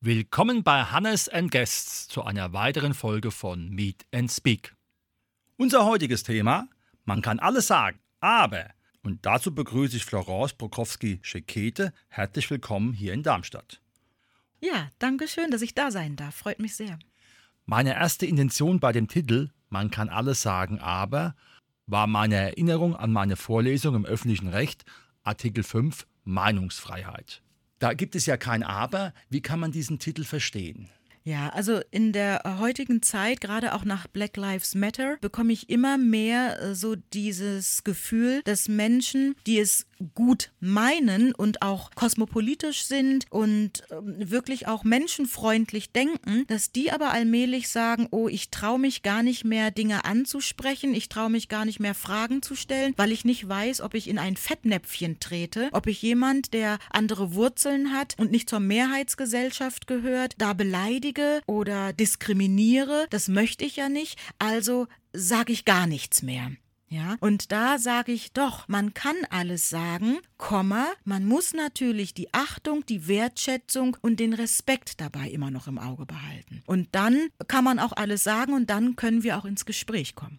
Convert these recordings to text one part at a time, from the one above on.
Willkommen bei Hannes and Guests zu einer weiteren Folge von Meet and Speak. Unser heutiges Thema: Man kann alles sagen, aber. Und dazu begrüße ich Florence Prokowski-Schekete. Herzlich willkommen hier in Darmstadt. Ja, danke schön, dass ich da sein darf. Freut mich sehr. Meine erste Intention bei dem Titel Man kann alles sagen, aber war meine Erinnerung an meine Vorlesung im öffentlichen Recht, Artikel 5 Meinungsfreiheit. Da gibt es ja kein Aber. Wie kann man diesen Titel verstehen? Ja, also in der heutigen Zeit, gerade auch nach Black Lives Matter, bekomme ich immer mehr äh, so dieses Gefühl, dass Menschen, die es gut meinen und auch kosmopolitisch sind und ähm, wirklich auch menschenfreundlich denken, dass die aber allmählich sagen, oh, ich traue mich gar nicht mehr Dinge anzusprechen, ich traue mich gar nicht mehr Fragen zu stellen, weil ich nicht weiß, ob ich in ein Fettnäpfchen trete, ob ich jemand, der andere Wurzeln hat und nicht zur Mehrheitsgesellschaft gehört, da beleidige beleidige oder diskriminiere, das möchte ich ja nicht, also sage ich gar nichts mehr. Ja, und da sage ich doch, man kann alles sagen, Komma, man muss natürlich die Achtung, die Wertschätzung und den Respekt dabei immer noch im Auge behalten. Und dann kann man auch alles sagen und dann können wir auch ins Gespräch kommen.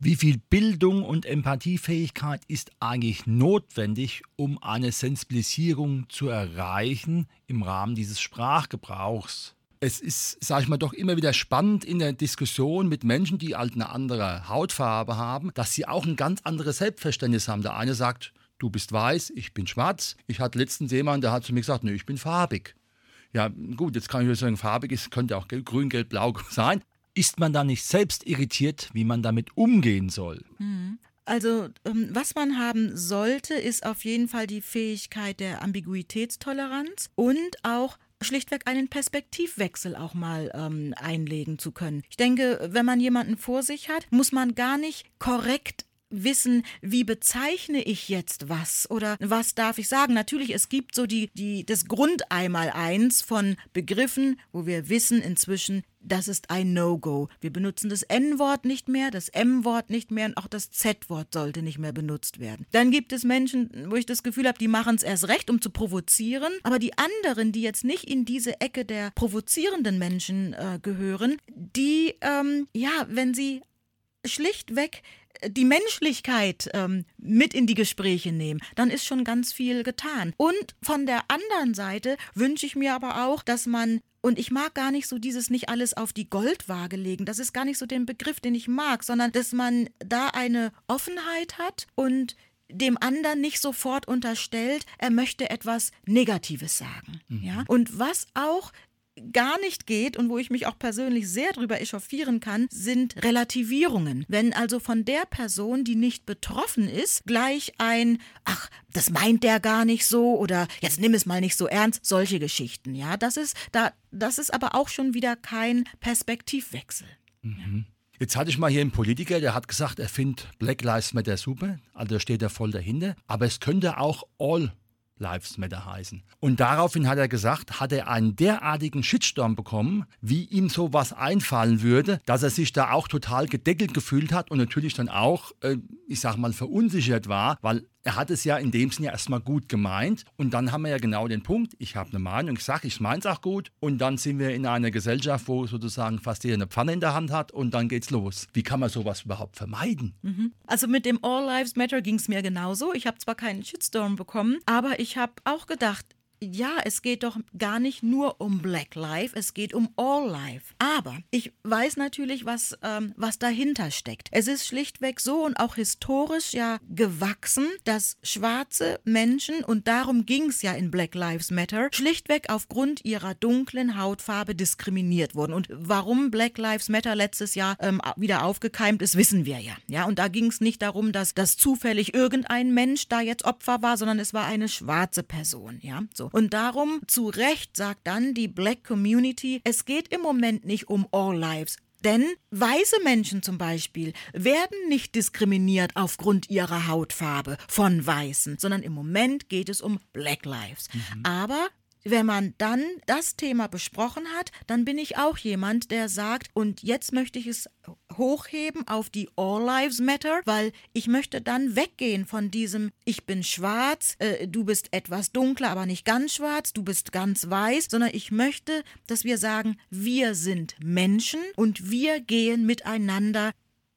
Wie viel Bildung und Empathiefähigkeit ist eigentlich notwendig, um eine Sensibilisierung zu erreichen im Rahmen dieses Sprachgebrauchs? Es ist, sage ich mal, doch immer wieder spannend in der Diskussion mit Menschen, die halt eine andere Hautfarbe haben, dass sie auch ein ganz anderes Selbstverständnis haben. Der eine sagt, du bist weiß, ich bin schwarz. Ich hatte letztens jemanden, der hat zu mir gesagt, nee, ich bin farbig. Ja, gut, jetzt kann ich sagen, farbig ist, könnte auch grün, gelb, blau sein. Ist man da nicht selbst irritiert, wie man damit umgehen soll? Mhm. Also, ähm, was man haben sollte, ist auf jeden Fall die Fähigkeit der Ambiguitätstoleranz und auch schlichtweg einen Perspektivwechsel auch mal ähm, einlegen zu können. Ich denke, wenn man jemanden vor sich hat, muss man gar nicht korrekt wissen, wie bezeichne ich jetzt was oder was darf ich sagen. Natürlich, es gibt so die, die, das Grundeinmaleins von Begriffen, wo wir wissen inzwischen, das ist ein No-Go. Wir benutzen das N-Wort nicht mehr, das M-Wort nicht mehr und auch das Z-Wort sollte nicht mehr benutzt werden. Dann gibt es Menschen, wo ich das Gefühl habe, die machen es erst recht, um zu provozieren, aber die anderen, die jetzt nicht in diese Ecke der provozierenden Menschen äh, gehören, die, ähm, ja, wenn sie schlichtweg die Menschlichkeit ähm, mit in die Gespräche nehmen, dann ist schon ganz viel getan. Und von der anderen Seite wünsche ich mir aber auch, dass man und ich mag gar nicht so dieses nicht alles auf die Goldwaage legen. Das ist gar nicht so den Begriff, den ich mag, sondern dass man da eine Offenheit hat und dem anderen nicht sofort unterstellt, er möchte etwas Negatives sagen. Mhm. Ja? Und was auch gar nicht geht und wo ich mich auch persönlich sehr drüber echauffieren kann, sind Relativierungen. Wenn also von der Person, die nicht betroffen ist, gleich ein, ach, das meint der gar nicht so oder jetzt nimm es mal nicht so ernst, solche Geschichten. Ja, das ist, da, das ist aber auch schon wieder kein Perspektivwechsel. Mhm. Jetzt hatte ich mal hier einen Politiker, der hat gesagt, er findet Black Lives Matter super, also steht er voll dahinter, aber es könnte auch All Lives Matter heißen. Und daraufhin hat er gesagt, hat er einen derartigen Shitstorm bekommen, wie ihm sowas einfallen würde, dass er sich da auch total gedeckelt gefühlt hat und natürlich dann auch, äh, ich sag mal, verunsichert war, weil er hat es ja in dem Sinne erstmal gut gemeint. Und dann haben wir ja genau den Punkt, ich habe eine Meinung, ich sage, ich meine es auch gut. Und dann sind wir in einer Gesellschaft, wo sozusagen fast jeder eine Pfanne in der Hand hat und dann geht's los. Wie kann man sowas überhaupt vermeiden? Mhm. Also mit dem All Lives Matter ging es mir genauso. Ich habe zwar keinen Shitstorm bekommen, aber ich habe auch gedacht, ja, es geht doch gar nicht nur um Black Life, es geht um All Life. Aber ich weiß natürlich, was, ähm, was dahinter steckt. Es ist schlichtweg so und auch historisch ja gewachsen, dass schwarze Menschen, und darum ging es ja in Black Lives Matter, schlichtweg aufgrund ihrer dunklen Hautfarbe diskriminiert wurden. Und warum Black Lives Matter letztes Jahr ähm, wieder aufgekeimt ist, wissen wir ja. ja und da ging es nicht darum, dass, dass zufällig irgendein Mensch da jetzt Opfer war, sondern es war eine schwarze Person. Ja, so. Und darum, zu Recht sagt dann die Black Community, es geht im Moment nicht um All Lives. Denn weiße Menschen zum Beispiel werden nicht diskriminiert aufgrund ihrer Hautfarbe von Weißen, sondern im Moment geht es um Black Lives. Mhm. Aber wenn man dann das Thema besprochen hat, dann bin ich auch jemand, der sagt, und jetzt möchte ich es hochheben auf die All Lives Matter, weil ich möchte dann weggehen von diesem, ich bin schwarz, äh, du bist etwas dunkler, aber nicht ganz schwarz, du bist ganz weiß, sondern ich möchte, dass wir sagen, wir sind Menschen und wir gehen miteinander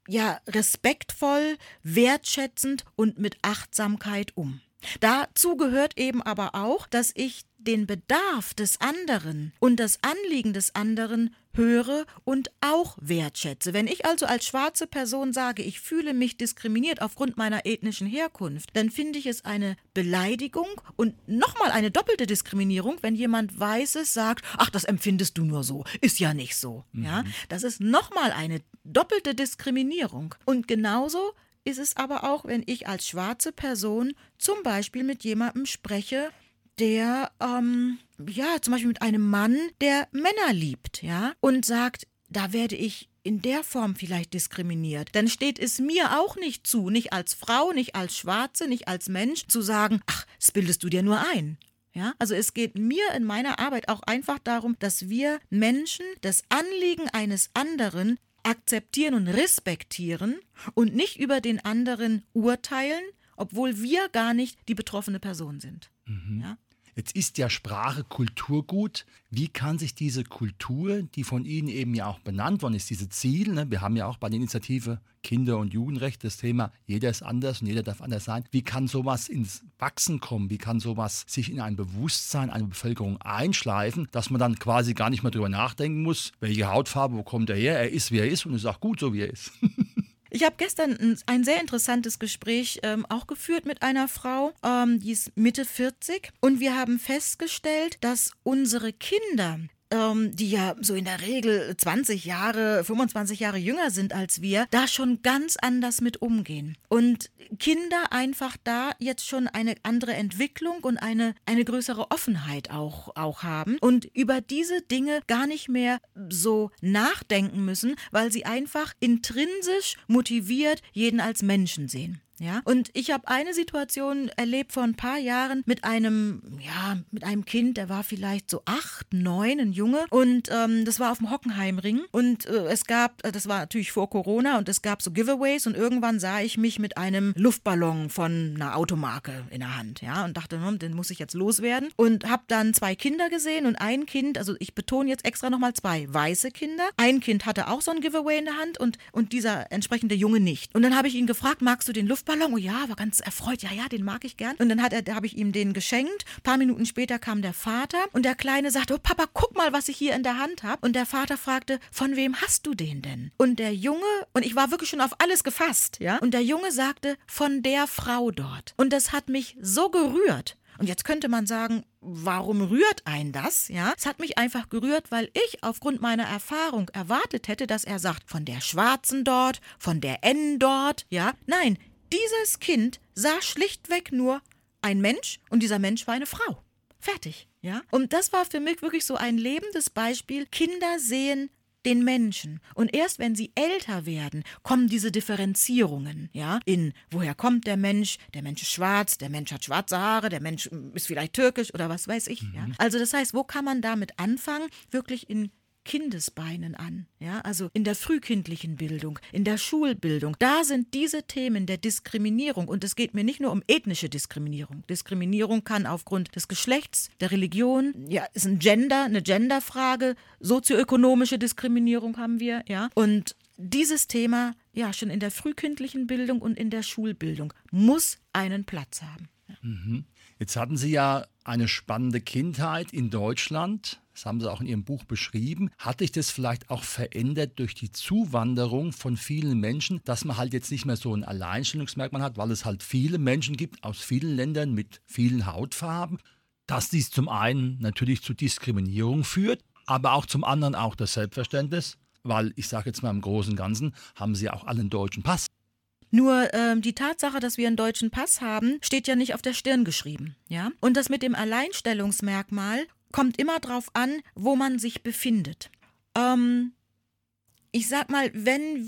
ja respektvoll, wertschätzend und mit Achtsamkeit um. Dazu gehört eben aber auch, dass ich den Bedarf des anderen und das Anliegen des anderen höre und auch wertschätze. Wenn ich also als schwarze Person sage, ich fühle mich diskriminiert aufgrund meiner ethnischen Herkunft, dann finde ich es eine Beleidigung und nochmal eine doppelte Diskriminierung, wenn jemand Weißes sagt, ach, das empfindest du nur so, ist ja nicht so. Mhm. Ja, das ist nochmal eine doppelte Diskriminierung. Und genauso ist es aber auch, wenn ich als schwarze Person zum Beispiel mit jemandem spreche, der, ähm, ja, zum Beispiel mit einem Mann, der Männer liebt, ja, und sagt, da werde ich in der Form vielleicht diskriminiert, dann steht es mir auch nicht zu, nicht als Frau, nicht als Schwarze, nicht als Mensch, zu sagen, ach, das bildest du dir nur ein. Ja, also es geht mir in meiner Arbeit auch einfach darum, dass wir Menschen das Anliegen eines anderen akzeptieren und respektieren und nicht über den anderen urteilen, obwohl wir gar nicht die betroffene Person sind. Mhm. Ja? Jetzt ist ja Sprache Kulturgut. Wie kann sich diese Kultur, die von Ihnen eben ja auch benannt worden ist, diese Ziele, ne, wir haben ja auch bei der Initiative Kinder- und Jugendrecht das Thema, jeder ist anders und jeder darf anders sein. Wie kann sowas ins Wachsen kommen? Wie kann sowas sich in ein Bewusstsein einer Bevölkerung einschleifen, dass man dann quasi gar nicht mehr drüber nachdenken muss, welche Hautfarbe, wo kommt er her? Er ist, wie er ist und ist auch gut so, wie er ist. Ich habe gestern ein, sehr interessantes Gespräch ähm, auch geführt mit einer Frau, ähm, die ist Mitte 40 und wir haben festgestellt, dass unsere Kinder ähm, die ja so in der Regel 20 Jahre, 25 Jahre jünger sind als wir, da schon ganz anders mit umgehen. Und Kinder einfach da jetzt schon eine andere Entwicklung und eine, eine größere Offenheit auch, auch haben und über diese Dinge gar nicht mehr so nachdenken müssen, weil sie einfach intrinsisch motiviert jeden als Menschen sehen. Ja, und ich habe eine Situation erlebt vor ein paar Jahren mit einem, ja, mit einem Kind, der war vielleicht so acht, neun, ein Junge. Und ähm, das war auf dem Hockenheimring. Und äh, es gab, äh, das war natürlich vor Corona, und es gab so Giveaways. Und irgendwann sah ich mich mit einem Luftballon von einer Automarke in der Hand. Ja, und dachte, hm, den muss ich jetzt loswerden. Und habe dann zwei Kinder gesehen und ein Kind, also ich betone jetzt extra nochmal zwei weiße Kinder. Ein Kind hatte auch so ein Giveaway in der Hand und, und dieser entsprechende Junge nicht. Und dann habe ich ihn gefragt, magst du den Luftballon? Luftballon. Oh ja, war ganz erfreut. Ja, ja, den mag ich gern. Und dann hat er, habe ich ihm den geschenkt. Ein paar Minuten später kam der Vater und der Kleine sagte, oh Papa, guck mal, was ich hier in der Hand habe. Und der Vater fragte, von wem hast du den denn? Und der Junge, und ich war wirklich schon auf alles gefasst, ja. Und der Junge sagte, von der Frau dort. Und das hat mich so gerührt. Und jetzt könnte man sagen, warum rührt ein das? Ja, es hat mich einfach gerührt, weil ich aufgrund meiner Erfahrung erwartet hätte, dass er sagt, von der Schwarzen dort, von der N dort. Ja, nein, dieses Kind sah schlichtweg nur ein Mensch und dieser Mensch war eine Frau. Fertig, ja? Und das war für mich wirklich so ein lebendes Beispiel. Kinder sehen den Menschen. Und erst wenn sie älter werden, kommen diese Differenzierungen, ja, in woher kommt der Mensch, der Mensch ist schwarz, der Mensch hat schwarze Haare, der Mensch ist vielleicht türkisch oder was weiß ich, mhm. ja. Also das heißt, wo kann man damit anfangen, wirklich in Kindesbeinen an, ja, also in der frühkindlichen Bildung, in der Schulbildung. Da sind diese Themen der Diskriminierung und es geht mir nicht nur um ethnische Diskriminierung. Diskriminierung kann aufgrund des Geschlechts, der Religion, ja, ist ein Gender, eine Genderfrage, sozioökonomische Diskriminierung haben wir, ja, und dieses Thema, ja, schon in der frühkindlichen Bildung und in der Schulbildung muss einen Platz haben. Ja. Mhm. Jetzt hatten Sie ja eine spannende Kindheit in Deutschland. Das haben Sie auch in Ihrem Buch beschrieben. Hat sich das vielleicht auch verändert durch die Zuwanderung von vielen Menschen, dass man halt jetzt nicht mehr so ein Alleinstellungsmerkmal hat, weil es halt viele Menschen gibt aus vielen Ländern mit vielen Hautfarben, dass dies zum einen natürlich zu Diskriminierung führt, aber auch zum anderen auch das Selbstverständnis, weil ich sage jetzt mal im Großen und Ganzen haben sie auch alle einen deutschen Pass. Nur ähm, die Tatsache, dass wir einen deutschen Pass haben, steht ja nicht auf der Stirn geschrieben. Ja? Und das mit dem Alleinstellungsmerkmal kommt immer darauf an, wo man sich befindet. Ähm, ich sag mal, wenn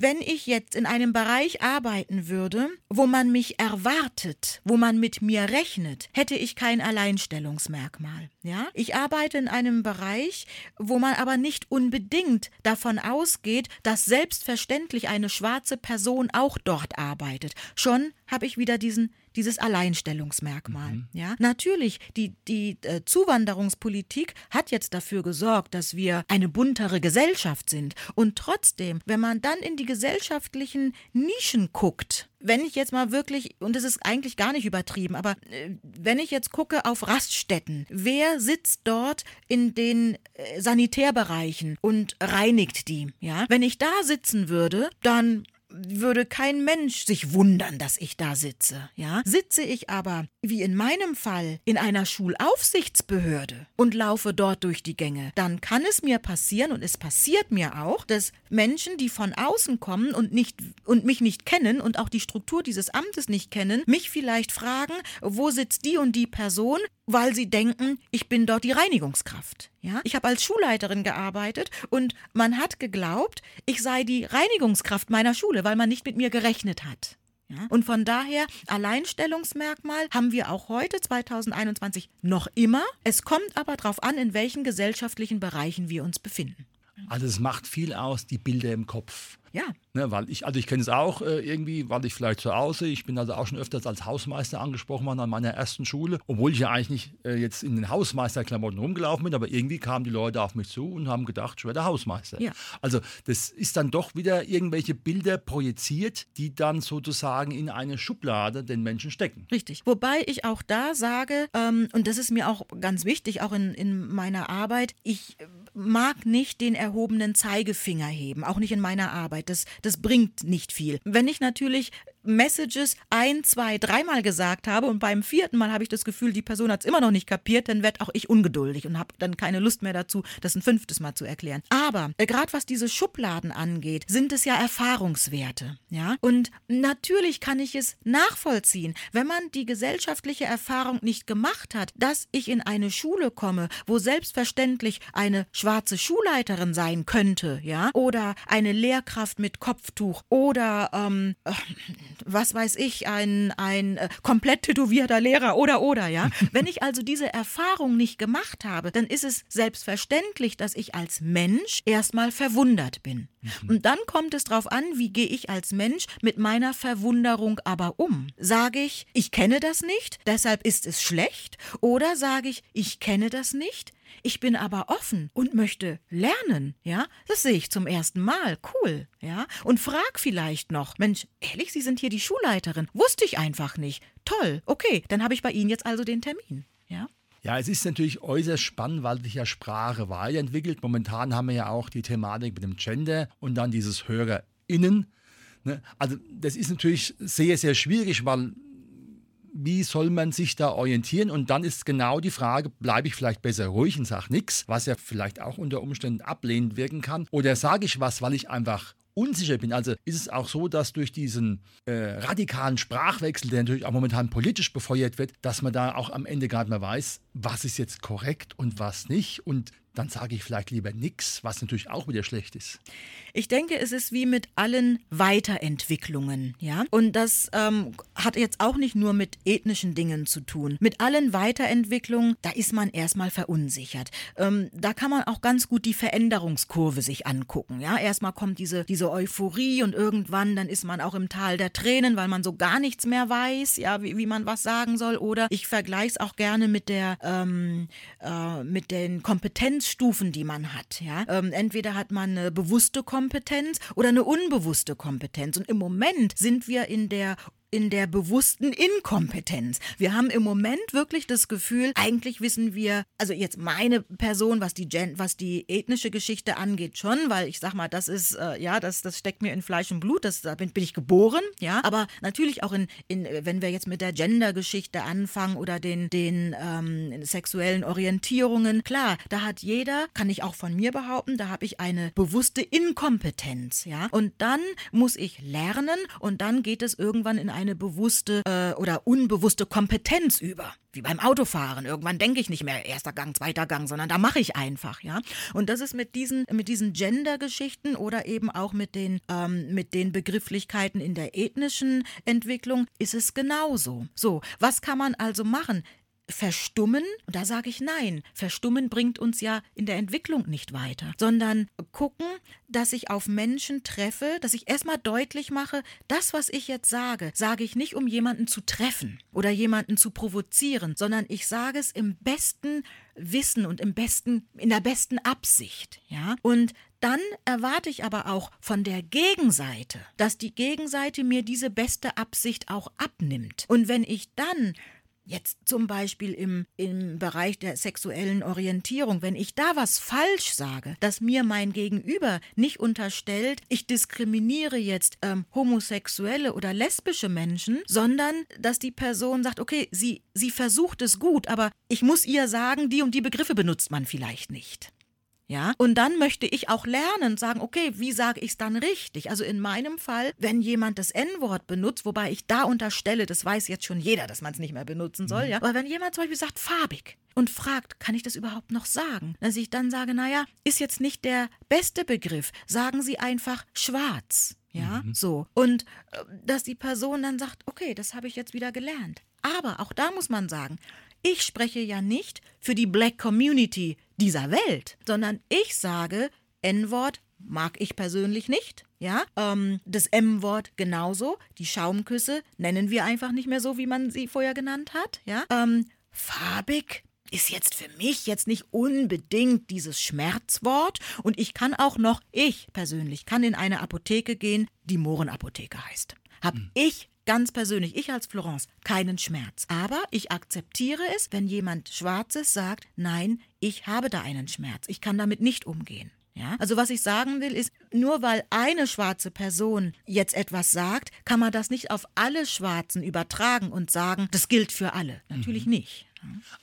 wenn ich jetzt in einem Bereich arbeiten würde, wo man mich erwartet, wo man mit mir rechnet, hätte ich kein Alleinstellungsmerkmal. Ja? Ich arbeite in einem Bereich, wo man aber nicht unbedingt davon ausgeht, dass selbstverständlich eine schwarze Person auch dort arbeitet. Schon habe ich wieder diesen dieses Alleinstellungsmerkmal. Mhm. Ja, natürlich, die, die äh, Zuwanderungspolitik hat jetzt dafür gesorgt, dass wir eine buntere Gesellschaft sind. Und trotzdem, wenn man dann in die gesellschaftlichen Nischen guckt, wenn ich jetzt mal wirklich, und das ist eigentlich gar nicht übertrieben, aber äh, wenn ich jetzt gucke auf Raststätten, wer sitzt dort in den äh, Sanitärbereichen und reinigt die? Ja, wenn ich da sitzen würde, dann würde kein Mensch sich wundern, dass ich da sitze, ja? Sitze ich aber, wie in meinem Fall, in einer Schulaufsichtsbehörde und laufe dort durch die Gänge, dann kann es mir passieren und es passiert mir auch, dass Menschen, die von außen kommen und nicht und mich nicht kennen und auch die Struktur dieses Amtes nicht kennen, mich vielleicht fragen, wo sitzt die und die Person, weil sie denken, ich bin dort die Reinigungskraft. Ja, ich habe als Schulleiterin gearbeitet und man hat geglaubt, ich sei die Reinigungskraft meiner Schule, weil man nicht mit mir gerechnet hat. Ja? Und von daher, Alleinstellungsmerkmal haben wir auch heute, 2021, noch immer. Es kommt aber darauf an, in welchen gesellschaftlichen Bereichen wir uns befinden. Also es macht viel aus, die Bilder im Kopf. Ja. Ne, weil ich, also ich kenne es auch äh, irgendwie, weil ich vielleicht zu Hause, ich bin also auch schon öfters als Hausmeister angesprochen worden an meiner ersten Schule, obwohl ich ja eigentlich nicht äh, jetzt in den Hausmeisterklamotten rumgelaufen bin, aber irgendwie kamen die Leute auf mich zu und haben gedacht, ich wäre der Hausmeister. Ja. Also das ist dann doch wieder irgendwelche Bilder projiziert, die dann sozusagen in eine Schublade den Menschen stecken. Richtig. Wobei ich auch da sage, ähm, und das ist mir auch ganz wichtig, auch in, in meiner Arbeit, ich mag nicht den erhobenen Zeigefinger heben, auch nicht in meiner Arbeit. Das, das bringt nicht viel. Wenn ich natürlich Messages ein, zwei, dreimal gesagt habe und beim vierten Mal habe ich das Gefühl, die Person hat es immer noch nicht kapiert, dann werde auch ich ungeduldig und habe dann keine Lust mehr dazu, das ein fünftes Mal zu erklären. Aber äh, gerade was diese Schubladen angeht, sind es ja Erfahrungswerte. Ja? Und natürlich kann ich es nachvollziehen, wenn man die gesellschaftliche Erfahrung nicht gemacht hat, dass ich in eine Schule komme, wo selbstverständlich eine schwarze Schulleiterin sein könnte, ja, oder eine Lehrkraft mit Kopftuch oder ähm, äh, was weiß ich, ein, ein äh, komplett tätowierter Lehrer oder oder, ja. Wenn ich also diese Erfahrung nicht gemacht habe, dann ist es selbstverständlich, dass ich als Mensch erstmal verwundert bin. Mhm. Und dann kommt es darauf an, wie gehe ich als Mensch mit meiner Verwunderung aber um. Sage ich, ich kenne das nicht, deshalb ist es schlecht, oder sage ich, ich kenne das nicht, ich bin aber offen und möchte lernen, ja? Das sehe ich zum ersten Mal. Cool, ja? Und frag vielleicht noch, Mensch, ehrlich, Sie sind hier die Schulleiterin. Wusste ich einfach nicht. Toll, okay, dann habe ich bei Ihnen jetzt also den Termin, ja? Ja, es ist natürlich äußerst spannend, weil sich ja Sprache weiterentwickelt. Momentan haben wir ja auch die Thematik mit dem Gender und dann dieses HörerInnen. Ne? Also das ist natürlich sehr, sehr schwierig, weil wie soll man sich da orientieren? Und dann ist genau die Frage, bleibe ich vielleicht besser ruhig und sage nichts, was ja vielleicht auch unter Umständen ablehnend wirken kann, oder sage ich was, weil ich einfach unsicher bin. Also ist es auch so, dass durch diesen äh, radikalen Sprachwechsel, der natürlich auch momentan politisch befeuert wird, dass man da auch am Ende nicht mehr weiß, was ist jetzt korrekt und was nicht. Und dann sage ich vielleicht lieber nichts, was natürlich auch wieder schlecht ist. Ich denke, es ist wie mit allen Weiterentwicklungen, ja. Und das ähm, hat jetzt auch nicht nur mit ethnischen Dingen zu tun. Mit allen Weiterentwicklungen, da ist man erstmal verunsichert. Ähm, da kann man auch ganz gut die Veränderungskurve sich angucken, ja. Erstmal kommt diese, diese Euphorie und irgendwann dann ist man auch im Tal der Tränen, weil man so gar nichts mehr weiß, ja, wie, wie man was sagen soll. Oder ich vergleiche es auch gerne mit der, ähm, äh, mit den Kompetenz Stufen, die man hat. Ja? Ähm, entweder hat man eine bewusste Kompetenz oder eine unbewusste Kompetenz. Und im Moment sind wir in der in der bewussten Inkompetenz. Wir haben im Moment wirklich das Gefühl, eigentlich wissen wir, also jetzt meine Person, was die Gen was die ethnische Geschichte angeht, schon, weil ich sag mal, das ist, äh, ja, das, das steckt mir in Fleisch und Blut, das, da bin, bin ich geboren, ja, aber natürlich auch in, in wenn wir jetzt mit der Gender-Geschichte anfangen oder den, den ähm, sexuellen Orientierungen, klar, da hat jeder, kann ich auch von mir behaupten, da habe ich eine bewusste Inkompetenz, ja, und dann muss ich lernen und dann geht es irgendwann in eine bewusste äh, oder unbewusste Kompetenz über. Wie beim Autofahren. Irgendwann denke ich nicht mehr erster Gang, zweiter Gang, sondern da mache ich einfach, ja. Und das ist mit diesen, mit diesen Gender-Geschichten oder eben auch mit den, ähm, mit den Begrifflichkeiten in der ethnischen Entwicklung ist es genauso. So, was kann man also machen? Verstummen, und da sage ich nein, Verstummen bringt uns ja in der Entwicklung nicht weiter, sondern gucken, dass ich auf Menschen treffe, dass ich erstmal deutlich mache, das, was ich jetzt sage, sage ich nicht, um jemanden zu treffen oder jemanden zu provozieren, sondern ich sage es im besten Wissen und im besten, in der besten Absicht, ja. Und dann erwarte ich aber auch von der Gegenseite, dass die Gegenseite mir diese beste Absicht auch abnimmt. Und wenn ich dann Jetzt zum Beispiel im, im Bereich der sexuellen Orientierung, wenn ich da was falsch sage, dass mir mein Gegenüber nicht unterstellt, ich diskriminiere jetzt ähm, homosexuelle oder lesbische Menschen, sondern dass die Person sagt, okay, sie, sie versucht es gut, aber ich muss ihr sagen, die und die Begriffe benutzt man vielleicht nicht. Ja, und dann möchte ich auch lernen, sagen, okay, wie sage ich es dann richtig? Also in meinem Fall, wenn jemand das N-Wort benutzt, wobei ich da unterstelle, das weiß jetzt schon jeder, dass man es nicht mehr benutzen soll, mhm. ja. Aber wenn jemand zum Beispiel sagt farbig und fragt, kann ich das überhaupt noch sagen? Dass ich dann sage, naja, ist jetzt nicht der beste Begriff. Sagen Sie einfach schwarz. Ja, mhm. so. Und äh, dass die Person dann sagt, okay, das habe ich jetzt wieder gelernt. Aber auch da muss man sagen, ich spreche ja nicht für die Black Community dieser Welt, sondern ich sage, N-Wort mag ich persönlich nicht. Ja, ähm, das M-Wort genauso. Die Schaumküsse nennen wir einfach nicht mehr so, wie man sie vorher genannt hat. Ja, ähm, farbig ist jetzt für mich jetzt nicht unbedingt dieses Schmerzwort und ich kann auch noch, ich persönlich kann in eine Apotheke gehen, die Mohrenapotheke heißt. Hab hm. ich ganz persönlich, ich als Florence, keinen Schmerz. Aber ich akzeptiere es, wenn jemand Schwarzes sagt, nein, ich habe da einen Schmerz. Ich kann damit nicht umgehen. Ja? Also was ich sagen will, ist, nur weil eine schwarze Person jetzt etwas sagt, kann man das nicht auf alle Schwarzen übertragen und sagen, das gilt für alle. Natürlich mhm. nicht.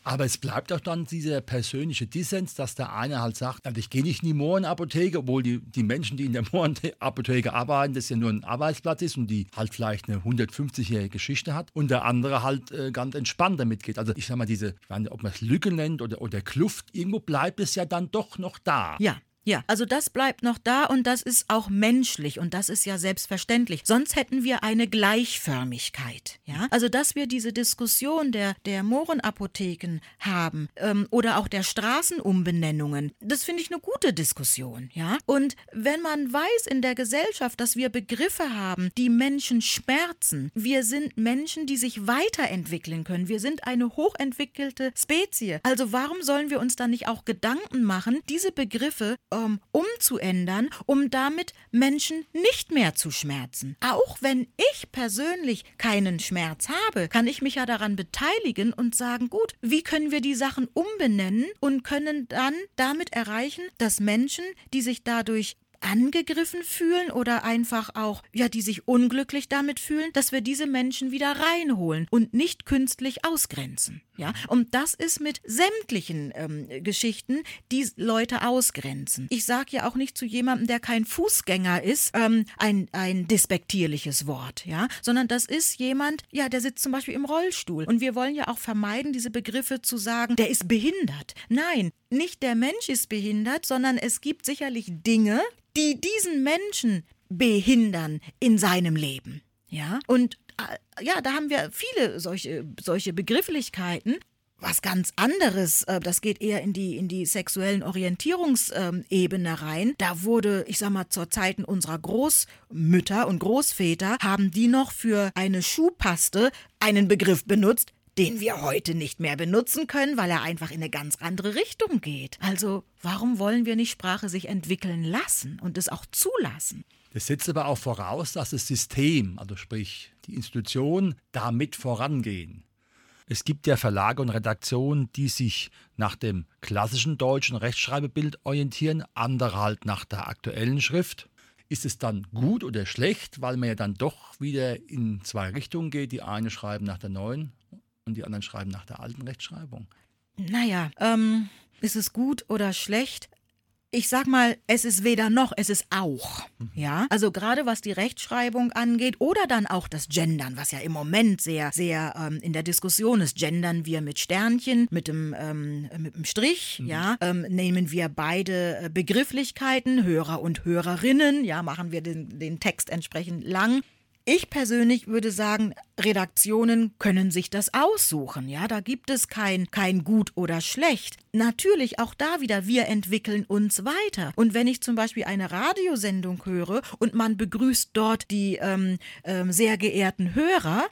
Aber es bleibt auch dann dieser persönliche Dissens, dass der eine halt sagt, also ich gehe nicht in die Mohrenapotheke, obwohl die, die Menschen, die in der Mohrenapotheke arbeiten, das ja nur ein Arbeitsplatz ist und die halt vielleicht eine 150-jährige Geschichte hat und der andere halt äh, ganz entspannt damit geht. Also ich sag mal, diese, ich weiß nicht, ob man es Lücke nennt oder, oder Kluft, irgendwo bleibt es ja dann doch noch da. Ja. Ja, also das bleibt noch da und das ist auch menschlich und das ist ja selbstverständlich. Sonst hätten wir eine Gleichförmigkeit. Ja, also dass wir diese Diskussion der der Mohrenapotheken haben ähm, oder auch der Straßenumbenennungen, das finde ich eine gute Diskussion. Ja, und wenn man weiß in der Gesellschaft, dass wir Begriffe haben, die Menschen schmerzen, wir sind Menschen, die sich weiterentwickeln können. Wir sind eine hochentwickelte Spezie. Also warum sollen wir uns dann nicht auch Gedanken machen, diese Begriffe ähm, umzuändern, um damit Menschen nicht mehr zu schmerzen. Auch wenn ich persönlich keinen Schmerz habe, kann ich mich ja daran beteiligen und sagen, gut, wie können wir die Sachen umbenennen und können dann damit erreichen, dass Menschen, die sich dadurch angegriffen fühlen oder einfach auch, ja, die sich unglücklich damit fühlen, dass wir diese Menschen wieder reinholen und nicht künstlich ausgrenzen. Ja, und das ist mit sämtlichen ähm, Geschichten, die Leute ausgrenzen. Ich sage ja auch nicht zu jemandem, der kein Fußgänger ist, ähm, ein, ein despektierliches Wort, ja, sondern das ist jemand, ja, der sitzt zum Beispiel im Rollstuhl. Und wir wollen ja auch vermeiden, diese Begriffe zu sagen, der ist behindert. Nein, nicht der Mensch ist behindert, sondern es gibt sicherlich Dinge, die diesen Menschen behindern in seinem Leben. Ja, und ja, da haben wir viele solche, solche Begrifflichkeiten. Was ganz anderes, äh, das geht eher in die, in die sexuellen Orientierungsebene rein. Da wurde, ich sag mal, zur Zeiten unserer Großmütter und Großväter, haben die noch für eine Schuhpaste einen Begriff benutzt, den wir heute nicht mehr benutzen können, weil er einfach in eine ganz andere Richtung geht. Also warum wollen wir nicht Sprache sich entwickeln lassen und es auch zulassen? Das setzt aber auch voraus, dass das System, also sprich die Institutionen, damit vorangehen. Es gibt ja Verlage und Redaktionen, die sich nach dem klassischen deutschen Rechtschreibebild orientieren, andere halt nach der aktuellen Schrift. Ist es dann gut oder schlecht, weil man ja dann doch wieder in zwei Richtungen geht? Die eine schreiben nach der neuen und die anderen schreiben nach der alten Rechtschreibung. Naja, ähm, ist es gut oder schlecht? Ich sag mal, es ist weder noch, es ist auch. Ja, also gerade was die Rechtschreibung angeht oder dann auch das Gendern, was ja im Moment sehr, sehr ähm, in der Diskussion ist. Gendern wir mit Sternchen, mit dem, ähm, mit dem Strich, mhm. ja, ähm, nehmen wir beide äh, Begrifflichkeiten, Hörer und Hörerinnen, ja, machen wir den, den Text entsprechend lang. Ich persönlich würde sagen, Redaktionen können sich das aussuchen. Ja, da gibt es kein, kein gut oder schlecht. Natürlich auch da wieder, wir entwickeln uns weiter. Und wenn ich zum Beispiel eine Radiosendung höre und man begrüßt dort die ähm, ähm, sehr geehrten Hörer,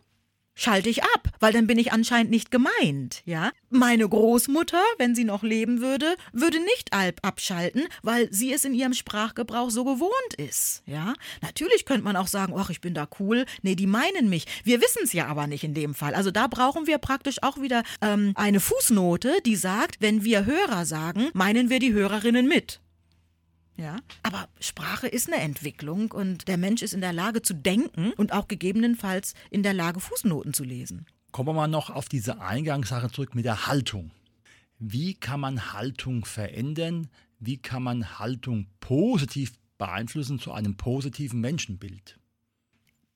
schalte ich ab, weil dann bin ich anscheinend nicht gemeint, ja? Meine Großmutter, wenn sie noch leben würde, würde nicht Alp abschalten, weil sie es in ihrem Sprachgebrauch so gewohnt ist, ja? Natürlich könnte man auch sagen, ach, ich bin da cool. Nee, die meinen mich. Wir wissen es ja aber nicht in dem Fall. Also da brauchen wir praktisch auch wieder ähm, eine Fußnote, die sagt, wenn wir Hörer sagen, meinen wir die Hörerinnen mit. Ja, aber Sprache ist eine Entwicklung und der Mensch ist in der Lage zu denken und auch gegebenenfalls in der Lage, Fußnoten zu lesen. Kommen wir mal noch auf diese Eingangssache zurück mit der Haltung. Wie kann man Haltung verändern? Wie kann man Haltung positiv beeinflussen zu einem positiven Menschenbild?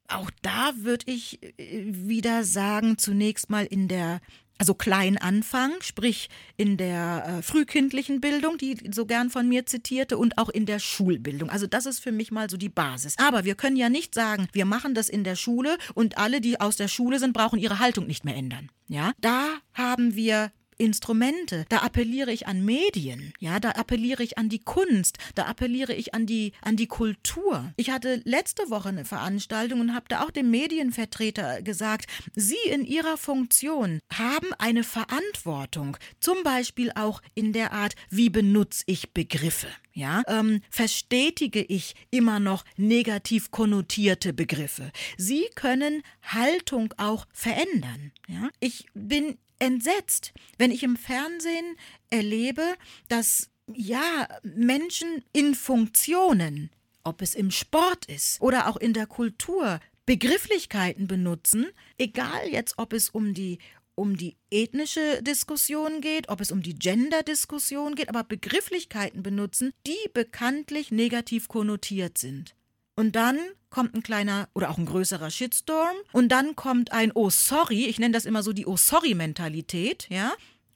Auch da würde ich äh, wieder sagen, zunächst mal in der also klein anfangen, sprich in der äh, frühkindlichen Bildung, die so gern von mir zitierte, und auch in der Schulbildung. Also das ist für mich mal so die Basis. Aber wir können ja nicht sagen, wir machen das in der Schule und alle, die aus der Schule sind, brauchen ihre Haltung nicht mehr ändern. Ja, da haben wir Instrumente, da appelliere ich an Medien, ja, da appelliere ich an die Kunst, da appelliere ich an die an die Kultur. Ich hatte letzte Woche eine Veranstaltung und habe da auch dem Medienvertreter gesagt, Sie in Ihrer Funktion haben eine Verantwortung, zum Beispiel auch in der Art, wie benutze ich Begriffe. Ja, ähm, verstetige ich immer noch negativ konnotierte Begriffe. Sie können Haltung auch verändern. Ja, ich bin entsetzt, wenn ich im Fernsehen erlebe, dass ja Menschen in Funktionen, ob es im Sport ist oder auch in der Kultur, Begrifflichkeiten benutzen, egal jetzt, ob es um die um die ethnische Diskussion geht, ob es um die Gender-Diskussion geht, aber Begrifflichkeiten benutzen, die bekanntlich negativ konnotiert sind. Und dann kommt ein kleiner oder auch ein größerer Shitstorm und dann kommt ein Oh sorry, ich nenne das immer so die Oh sorry Mentalität, ja?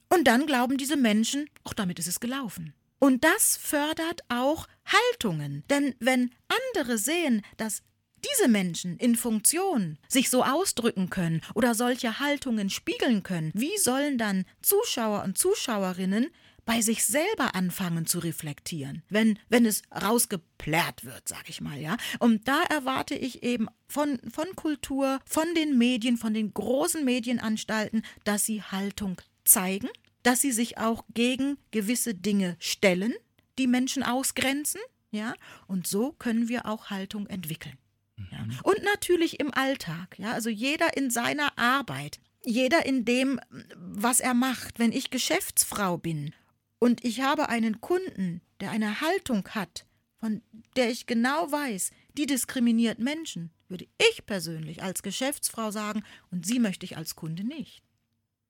Und dann glauben diese Menschen, auch damit ist es gelaufen. Und das fördert auch Haltungen, denn wenn andere sehen, dass diese Menschen in Funktion sich so ausdrücken können oder solche Haltungen spiegeln können, wie sollen dann Zuschauer und Zuschauerinnen bei sich selber anfangen zu reflektieren, wenn, wenn es rausgeplärrt wird, sag ich mal, ja. Und da erwarte ich eben von, von Kultur, von den Medien, von den großen Medienanstalten, dass sie Haltung zeigen, dass sie sich auch gegen gewisse Dinge stellen, die Menschen ausgrenzen, ja. Und so können wir auch Haltung entwickeln. Ja. Mhm. Und natürlich im Alltag, ja. Also jeder in seiner Arbeit jeder in dem, was er macht. Wenn ich Geschäftsfrau bin und ich habe einen Kunden, der eine Haltung hat, von der ich genau weiß, die diskriminiert Menschen, würde ich persönlich als Geschäftsfrau sagen, und sie möchte ich als Kunde nicht.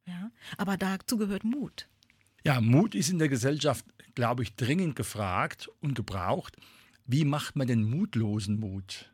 Ja? Aber dazu gehört Mut. Ja, Mut ist in der Gesellschaft, glaube ich, dringend gefragt und gebraucht. Wie macht man den mutlosen Mut?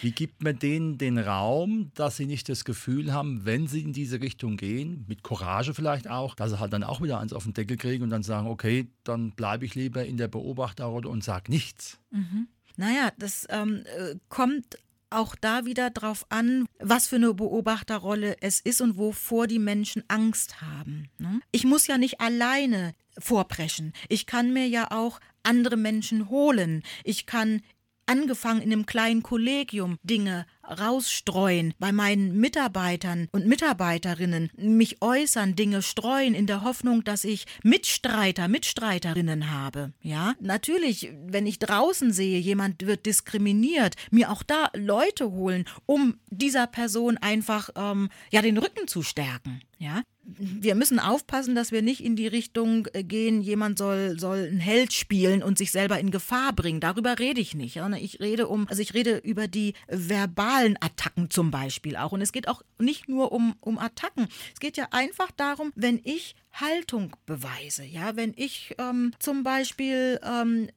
Wie gibt man denen den Raum, dass sie nicht das Gefühl haben, wenn sie in diese Richtung gehen, mit Courage vielleicht auch, dass sie halt dann auch wieder eins auf den Deckel kriegen und dann sagen, okay, dann bleibe ich lieber in der Beobachterrolle und sage nichts. Mhm. Naja, das ähm, äh, kommt auch da wieder drauf an, was für eine Beobachterrolle es ist und wovor die Menschen Angst haben. Ne? Ich muss ja nicht alleine vorpreschen. Ich kann mir ja auch andere Menschen holen. Ich kann angefangen in einem kleinen Kollegium Dinge rausstreuen bei meinen Mitarbeitern und Mitarbeiterinnen, mich äußern, Dinge streuen in der Hoffnung, dass ich Mitstreiter, Mitstreiterinnen habe. Ja, natürlich, wenn ich draußen sehe, jemand wird diskriminiert, mir auch da Leute holen, um dieser Person einfach ähm, ja den Rücken zu stärken. Ja, wir müssen aufpassen, dass wir nicht in die Richtung äh, gehen, jemand soll, soll ein Held spielen und sich selber in Gefahr bringen. Darüber rede ich nicht. Ich rede um, also ich rede über die verbalen Attacken zum Beispiel auch. Und es geht auch nicht nur um, um Attacken. Es geht ja einfach darum, wenn ich Haltung beweise. Ja, wenn ich ähm, zum Beispiel ähm,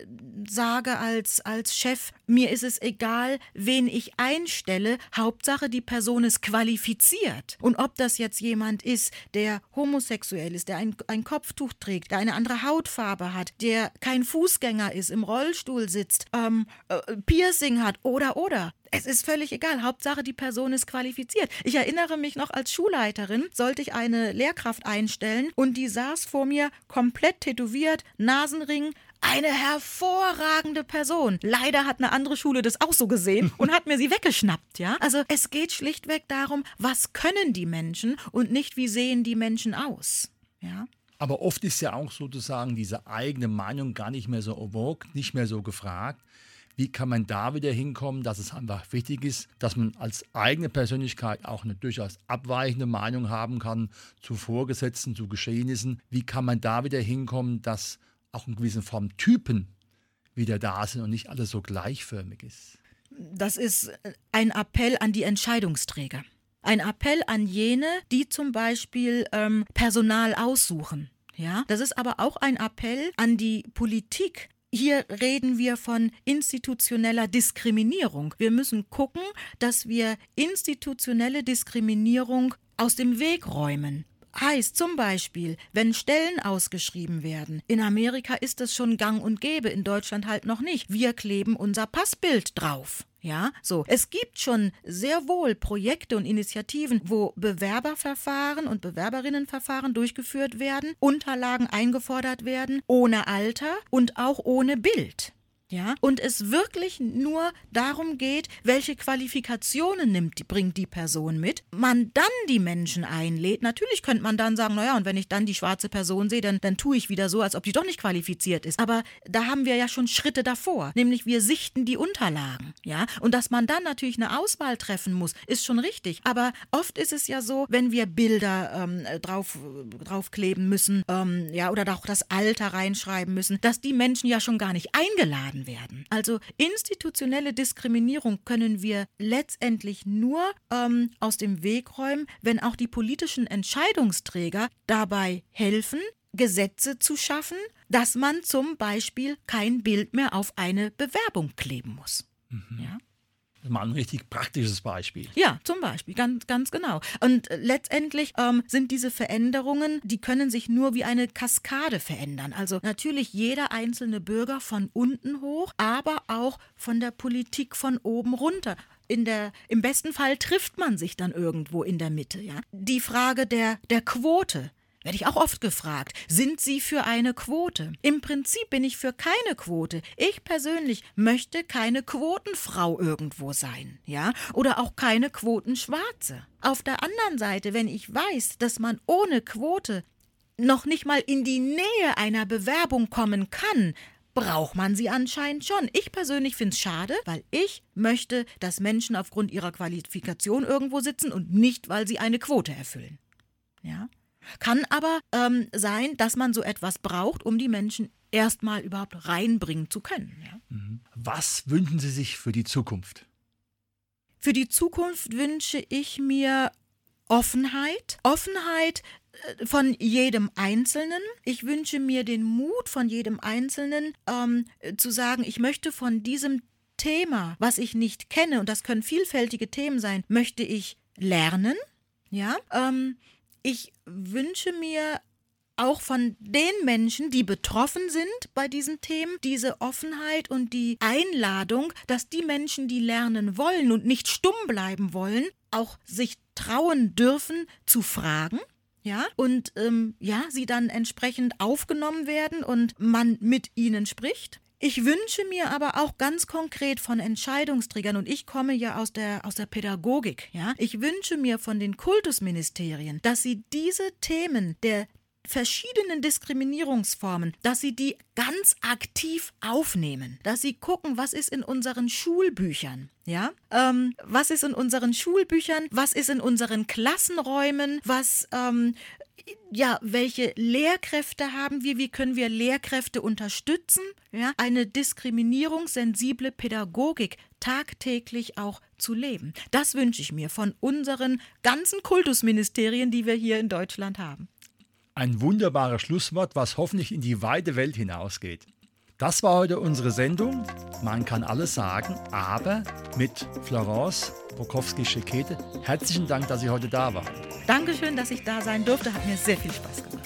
sage als, als Chef, mir ist es egal, wen ich einstelle, Hauptsache die Person ist qualifiziert. Und ob das jetzt jemand ist, der homosexuell ist, der ein, ein Kopftuch trägt, der eine andere Hautfarbe hat, der kein Fußgänger ist, im Rollstuhl sitzt, ähm, äh, Piercing hat oder oder. Es ist völlig egal. Hauptsache, die Person ist qualifiziert. Ich erinnere mich noch als Schulleiterin, sollte ich eine Lehrkraft einstellen und die saß vor mir komplett tätowiert, Nasenring, eine hervorragende Person. Leider hat eine andere Schule das auch so gesehen und hat mir sie weggeschnappt, ja? Also es geht schlichtweg darum, was können die Menschen und nicht wie sehen die Menschen aus, ja? Aber oft ist ja auch sozusagen diese eigene Meinung gar nicht mehr so vogue, nicht mehr so gefragt. Wie kann man da wieder hinkommen, dass es einfach wichtig ist, dass man als eigene Persönlichkeit auch eine durchaus abweichende Meinung haben kann zu Vorgesetzten, zu Geschehnissen? Wie kann man da wieder hinkommen, dass auch in gewissen Form Typen wieder da sind und nicht alles so gleichförmig ist? Das ist ein Appell an die Entscheidungsträger. Ein Appell an jene, die zum Beispiel ähm, Personal aussuchen. Ja, das ist aber auch ein Appell an die Politik, hier reden wir von institutioneller Diskriminierung. Wir müssen gucken, dass wir institutionelle Diskriminierung aus dem Weg räumen. Heißt zum Beispiel, wenn Stellen ausgeschrieben werden. In Amerika ist das schon gang und gäbe, in Deutschland halt noch nicht. Wir kleben unser Passbild drauf. Ja, so. Es gibt schon sehr wohl Projekte und Initiativen, wo Bewerberverfahren und Bewerberinnenverfahren durchgeführt werden, Unterlagen eingefordert werden, ohne Alter und auch ohne Bild ja, und es wirklich nur darum geht, welche Qualifikationen nimmt, bringt die Person mit, man dann die Menschen einlädt. Natürlich könnte man dann sagen, naja, und wenn ich dann die schwarze Person sehe, dann, dann tue ich wieder so, als ob die doch nicht qualifiziert ist. Aber da haben wir ja schon Schritte davor, nämlich wir sichten die Unterlagen, ja, und dass man dann natürlich eine Auswahl treffen muss, ist schon richtig. Aber oft ist es ja so, wenn wir Bilder ähm, drauf, draufkleben müssen, ähm, ja, oder auch das Alter reinschreiben müssen, dass die Menschen ja schon gar nicht eingeladen werden. Also institutionelle Diskriminierung können wir letztendlich nur ähm, aus dem Weg räumen, wenn auch die politischen Entscheidungsträger dabei helfen, Gesetze zu schaffen, dass man zum Beispiel kein Bild mehr auf eine Bewerbung kleben muss. Mhm. Ja? Mal ein richtig praktisches Beispiel. Ja, zum Beispiel, ganz, ganz genau. Und letztendlich ähm, sind diese Veränderungen, die können sich nur wie eine Kaskade verändern. Also natürlich jeder einzelne Bürger von unten hoch, aber auch von der Politik von oben runter. Der, Im besten Fall trifft man sich dann irgendwo in der Mitte. Ja? Die Frage der, der Quote werde ich auch oft gefragt, sind Sie für eine Quote? Im Prinzip bin ich für keine Quote. Ich persönlich möchte keine Quotenfrau irgendwo sein, ja? Oder auch keine Quotenschwarze. Auf der anderen Seite, wenn ich weiß, dass man ohne Quote noch nicht mal in die Nähe einer Bewerbung kommen kann, braucht man sie anscheinend schon. Ich persönlich finde es schade, weil ich möchte, dass Menschen aufgrund ihrer Qualifikation irgendwo sitzen und nicht, weil sie eine Quote erfüllen. Ja? Kann aber ähm, sein, dass man so etwas braucht, um die Menschen erstmal überhaupt reinbringen zu können. Ja? Mhm. Was wünschen Sie sich für die Zukunft? Für die Zukunft wünsche ich mir Offenheit. Offenheit äh, von jedem Einzelnen. Ich wünsche mir den Mut von jedem Einzelnen, ähm, zu sagen, ich möchte von diesem Thema, was ich nicht kenne, und das können vielfältige Themen sein, möchte ich lernen. Ja, ähm, ich wünsche mir auch von den Menschen, die betroffen sind bei diesen Themen, diese Offenheit und die Einladung, dass die Menschen, die lernen wollen und nicht stumm bleiben wollen, auch sich trauen dürfen zu fragen. Ja, und ähm, ja, sie dann entsprechend aufgenommen werden und man mit ihnen spricht. Ich wünsche mir aber auch ganz konkret von Entscheidungsträgern, und ich komme ja aus der, aus der Pädagogik, ja, ich wünsche mir von den Kultusministerien, dass sie diese Themen der verschiedenen Diskriminierungsformen, dass sie die ganz aktiv aufnehmen, dass sie gucken, was ist in unseren Schulbüchern, ja, ähm, was ist in unseren Schulbüchern, was ist in unseren Klassenräumen, was ähm, ja, welche Lehrkräfte haben wir? Wie können wir Lehrkräfte unterstützen? Ja, eine diskriminierungssensible Pädagogik tagtäglich auch zu leben. Das wünsche ich mir von unseren ganzen Kultusministerien, die wir hier in Deutschland haben. Ein wunderbares Schlusswort, was hoffentlich in die weite Welt hinausgeht. Das war heute unsere Sendung. Man kann alles sagen, aber mit Florence Bokowski-Schekete. Herzlichen Dank, dass Sie heute da waren. Dankeschön, dass ich da sein durfte. Hat mir sehr viel Spaß gemacht.